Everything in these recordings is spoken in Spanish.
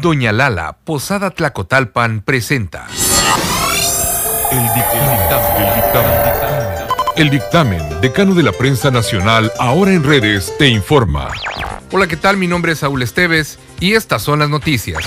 Doña Lala, Posada Tlacotalpan, presenta. El dictamen, el dictamen. El dictamen, decano de la prensa nacional, ahora en redes, te informa. Hola, ¿qué tal? Mi nombre es Saúl Esteves y estas son las noticias.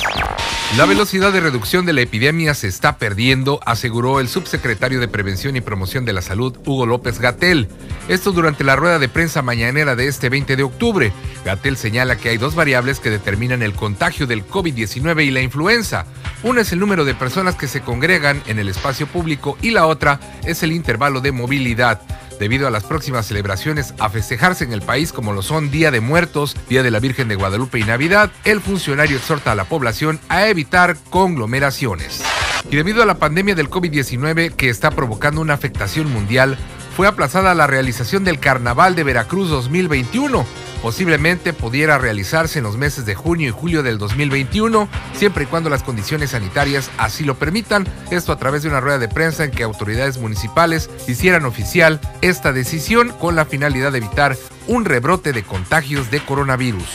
La velocidad de reducción de la epidemia se está perdiendo, aseguró el subsecretario de Prevención y Promoción de la Salud, Hugo López Gatel. Esto durante la rueda de prensa mañanera de este 20 de octubre. Gatel señala que hay dos variables que determinan el contagio del COVID-19 y la influenza. Una es el número de personas que se congregan en el espacio público y la otra es el intervalo de movilidad debido a las próximas celebraciones a festejarse en el país como lo son Día de Muertos, Día de la Virgen de Guadalupe y Navidad, el funcionario exhorta a la población a evitar conglomeraciones. Y debido a la pandemia del COVID-19 que está provocando una afectación mundial, fue aplazada la realización del Carnaval de Veracruz 2021. Posiblemente pudiera realizarse en los meses de junio y julio del 2021, siempre y cuando las condiciones sanitarias así lo permitan. Esto a través de una rueda de prensa en que autoridades municipales hicieran oficial esta decisión con la finalidad de evitar un rebrote de contagios de coronavirus.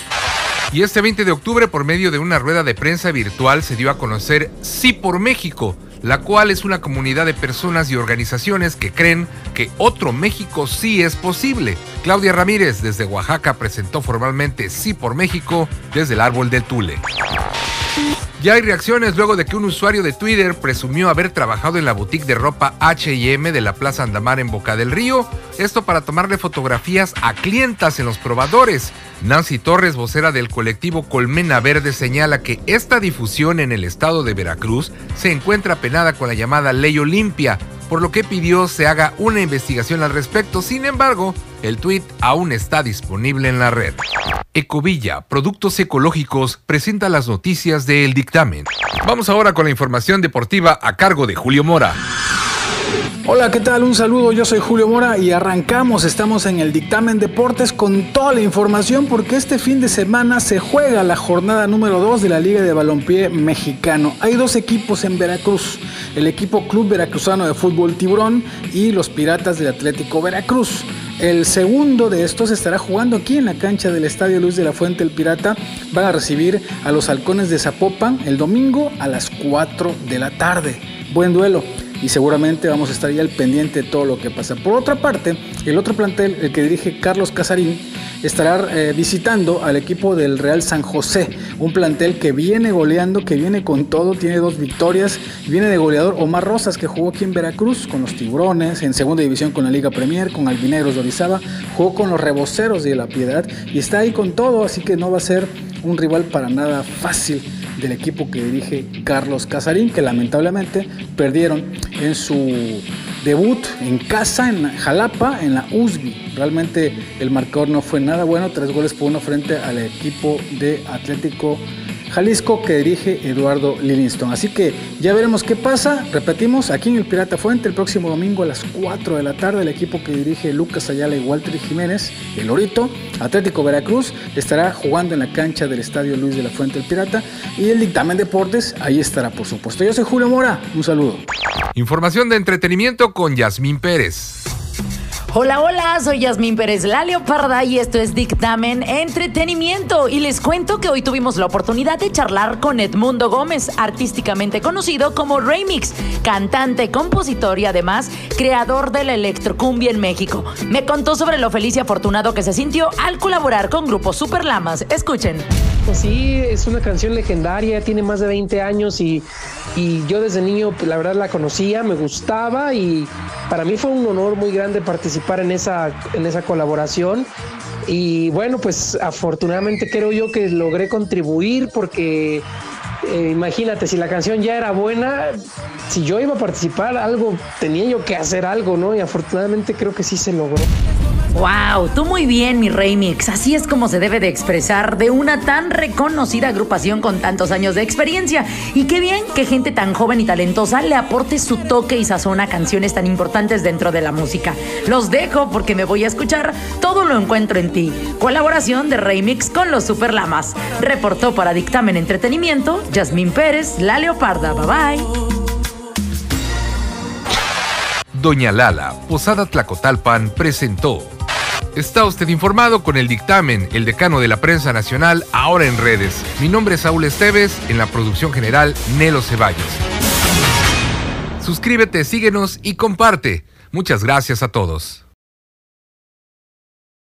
Y este 20 de octubre, por medio de una rueda de prensa virtual, se dio a conocer Sí por México, la cual es una comunidad de personas y organizaciones que creen que otro México sí es posible. Claudia Ramírez desde Oaxaca presentó formalmente Sí por México desde el árbol del Tule. Ya hay reacciones luego de que un usuario de Twitter presumió haber trabajado en la boutique de ropa HM de la Plaza Andamar en Boca del Río, esto para tomarle fotografías a clientas en los probadores. Nancy Torres, vocera del colectivo Colmena Verde, señala que esta difusión en el estado de Veracruz se encuentra penada con la llamada Ley Olimpia, por lo que pidió se haga una investigación al respecto. Sin embargo, el tuit aún está disponible en la red. Ecovilla, Productos Ecológicos, presenta las noticias del dictamen. Vamos ahora con la información deportiva a cargo de Julio Mora. Hola, ¿qué tal? Un saludo, yo soy Julio Mora y arrancamos, estamos en el dictamen deportes con toda la información porque este fin de semana se juega la jornada número 2 de la Liga de Balompié Mexicano. Hay dos equipos en Veracruz, el equipo Club Veracruzano de Fútbol Tiburón y los Piratas del Atlético Veracruz. El segundo de estos estará jugando aquí en la cancha del Estadio Luis de la Fuente el Pirata. Van a recibir a los halcones de Zapopan el domingo a las 4 de la tarde. Buen duelo y seguramente vamos a estar ya al pendiente de todo lo que pasa. Por otra parte, el otro plantel, el que dirige Carlos Casarín, estará eh, visitando al equipo del Real San José, un plantel que viene goleando, que viene con todo, tiene dos victorias, viene de goleador Omar Rosas, que jugó aquí en Veracruz con los Tiburones, en segunda división con la Liga Premier, con Albinegros de Orizaba, jugó con los Reboceros de La Piedad y está ahí con todo, así que no va a ser un rival para nada fácil del equipo que dirige Carlos Casarín, que lamentablemente perdieron en su debut en casa, en Jalapa, en la USBI. Realmente el marcador no fue nada bueno, tres goles por uno frente al equipo de Atlético Jalisco que dirige Eduardo Livingston. Así que ya veremos qué pasa. Repetimos, aquí en el Pirata Fuente el próximo domingo a las 4 de la tarde el equipo que dirige Lucas Ayala y Walter Jiménez, el Orito, Atlético Veracruz, estará jugando en la cancha del Estadio Luis de la Fuente el Pirata y el dictamen deportes ahí estará por supuesto. Yo soy Julio Mora, un saludo. Información de entretenimiento con Yasmín Pérez. Hola, hola, soy Yasmín Pérez La Leoparda y esto es Dictamen Entretenimiento. Y les cuento que hoy tuvimos la oportunidad de charlar con Edmundo Gómez, artísticamente conocido como Remix, cantante, compositor y además creador de la electrocumbia en México. Me contó sobre lo feliz y afortunado que se sintió al colaborar con Grupo Super Lamas. Escuchen. Pues sí, es una canción legendaria, tiene más de 20 años y, y yo desde niño la verdad la conocía, me gustaba y para mí fue un honor muy grande participar en esa, en esa colaboración. Y bueno, pues afortunadamente creo yo que logré contribuir porque eh, imagínate, si la canción ya era buena, si yo iba a participar, algo tenía yo que hacer algo, ¿no? Y afortunadamente creo que sí se logró. Wow, tú muy bien, mi Remix. Así es como se debe de expresar de una tan reconocida agrupación con tantos años de experiencia. Y qué bien que gente tan joven y talentosa le aporte su toque y sazón a canciones tan importantes dentro de la música. Los dejo porque me voy a escuchar Todo lo encuentro en ti. Colaboración de Remix con los Super Lamas. Reportó para Dictamen Entretenimiento, Yasmín Pérez, La Leoparda. Bye bye. Doña Lala, Posada Tlacotalpan, presentó Está usted informado con el dictamen, el decano de la prensa nacional, ahora en redes. Mi nombre es Saúl Esteves, en la producción general Nelo Ceballos. Suscríbete, síguenos y comparte. Muchas gracias a todos.